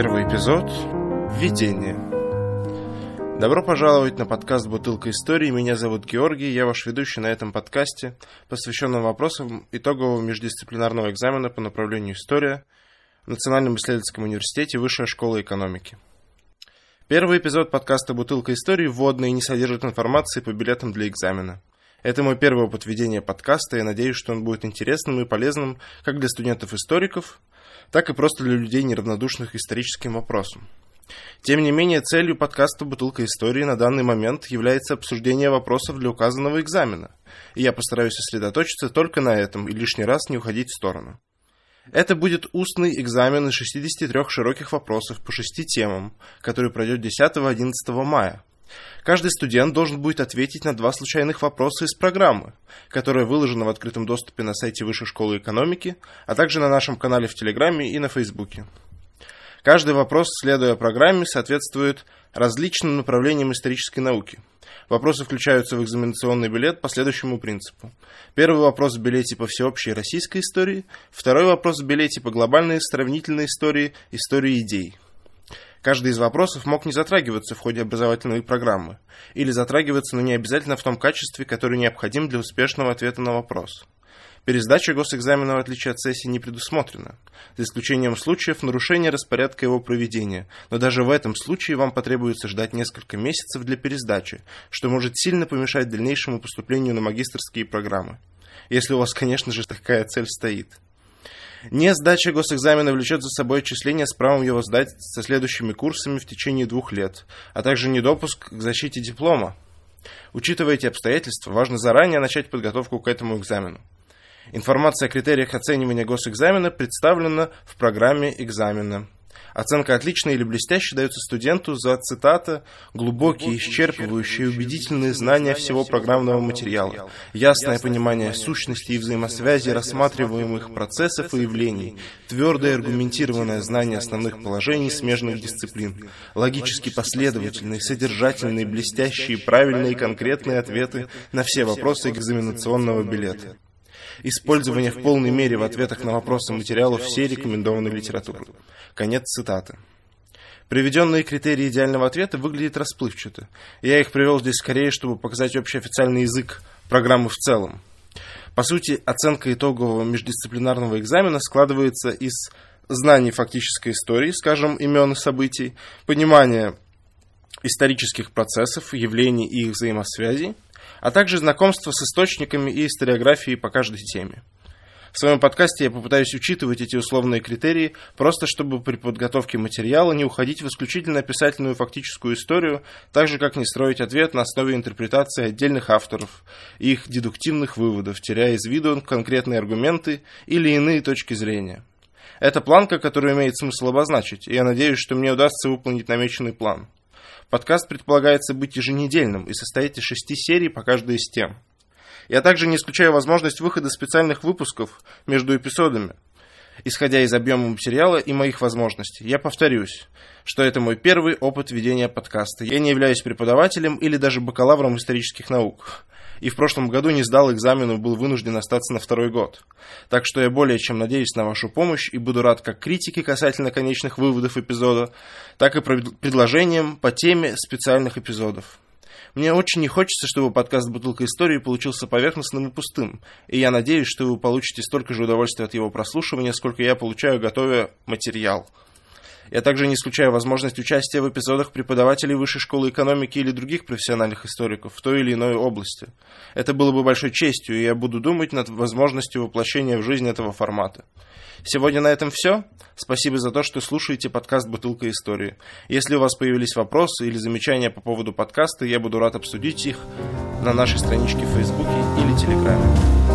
Первый эпизод Введение. Добро пожаловать на подкаст «Бутылка истории». Меня зовут Георгий, я ваш ведущий на этом подкасте, посвященном вопросам итогового междисциплинарного экзамена по направлению история в Национальном исследовательском университете Высшая школа экономики. Первый эпизод подкаста «Бутылка истории» вводный и не содержит информации по билетам для экзамена. Это мой первый опыт ведения подкаста, и надеюсь, что он будет интересным и полезным как для студентов-историков, так и просто для людей, неравнодушных к историческим вопросам. Тем не менее, целью подкаста «Бутылка истории» на данный момент является обсуждение вопросов для указанного экзамена, и я постараюсь сосредоточиться только на этом и лишний раз не уходить в сторону. Это будет устный экзамен из 63 широких вопросов по шести темам, который пройдет 10-11 мая. Каждый студент должен будет ответить на два случайных вопроса из программы, которая выложена в открытом доступе на сайте Высшей школы экономики, а также на нашем канале в Телеграме и на Фейсбуке. Каждый вопрос, следуя программе, соответствует различным направлениям исторической науки. Вопросы включаются в экзаменационный билет по следующему принципу. Первый вопрос в билете по всеобщей российской истории, второй вопрос в билете по глобальной сравнительной истории, истории идей. Каждый из вопросов мог не затрагиваться в ходе образовательной программы, или затрагиваться, но не обязательно в том качестве, которое необходим для успешного ответа на вопрос. Пересдача госэкзамена, в отличие от сессии, не предусмотрена, за исключением случаев нарушения распорядка его проведения, но даже в этом случае вам потребуется ждать несколько месяцев для пересдачи, что может сильно помешать дальнейшему поступлению на магистрские программы. Если у вас, конечно же, такая цель стоит. Не сдача госэкзамена влечет за собой отчисление с правом его сдать со следующими курсами в течение двух лет, а также недопуск к защите диплома. Учитывая эти обстоятельства, важно заранее начать подготовку к этому экзамену. Информация о критериях оценивания госэкзамена представлена в программе экзамена. Оценка «отлично» или «блестяще» дается студенту за, цитата, «глубокие, исчерпывающие, убедительные знания всего программного материала, ясное понимание сущности и взаимосвязи рассматриваемых процессов и явлений, твердое аргументированное знание основных положений смежных дисциплин, логически последовательные, содержательные, блестящие, правильные и конкретные ответы на все вопросы экзаменационного билета» использование в полной мере в ответах на вопросы материалов всей рекомендованной литературы. Конец цитаты. Приведенные критерии идеального ответа выглядят расплывчато. Я их привел здесь скорее, чтобы показать общий официальный язык программы в целом. По сути, оценка итогового междисциплинарного экзамена складывается из знаний фактической истории, скажем, имен и событий, понимания исторических процессов, явлений и их взаимосвязей, а также знакомство с источниками и историографией по каждой теме. В своем подкасте я попытаюсь учитывать эти условные критерии, просто чтобы при подготовке материала не уходить в исключительно описательную фактическую историю, так же как не строить ответ на основе интерпретации отдельных авторов и их дедуктивных выводов, теряя из виду конкретные аргументы или иные точки зрения. Это планка, которую имеет смысл обозначить, и я надеюсь, что мне удастся выполнить намеченный план. Подкаст предполагается быть еженедельным и состоит из шести серий по каждой из тем. Я также не исключаю возможность выхода специальных выпусков между эпизодами, исходя из объема материала и моих возможностей. Я повторюсь, что это мой первый опыт ведения подкаста. Я не являюсь преподавателем или даже бакалавром исторических наук и в прошлом году не сдал экзамен и был вынужден остаться на второй год. Так что я более чем надеюсь на вашу помощь и буду рад как критике касательно конечных выводов эпизода, так и предложениям по теме специальных эпизодов. Мне очень не хочется, чтобы подкаст «Бутылка истории» получился поверхностным и пустым, и я надеюсь, что вы получите столько же удовольствия от его прослушивания, сколько я получаю, готовя материал. Я также не исключаю возможность участия в эпизодах преподавателей Высшей школы экономики или других профессиональных историков в той или иной области. Это было бы большой честью, и я буду думать над возможностью воплощения в жизнь этого формата. Сегодня на этом все. Спасибо за то, что слушаете подкаст «Бутылка истории». Если у вас появились вопросы или замечания по поводу подкаста, я буду рад обсудить их на нашей страничке в Фейсбуке или Телеграме.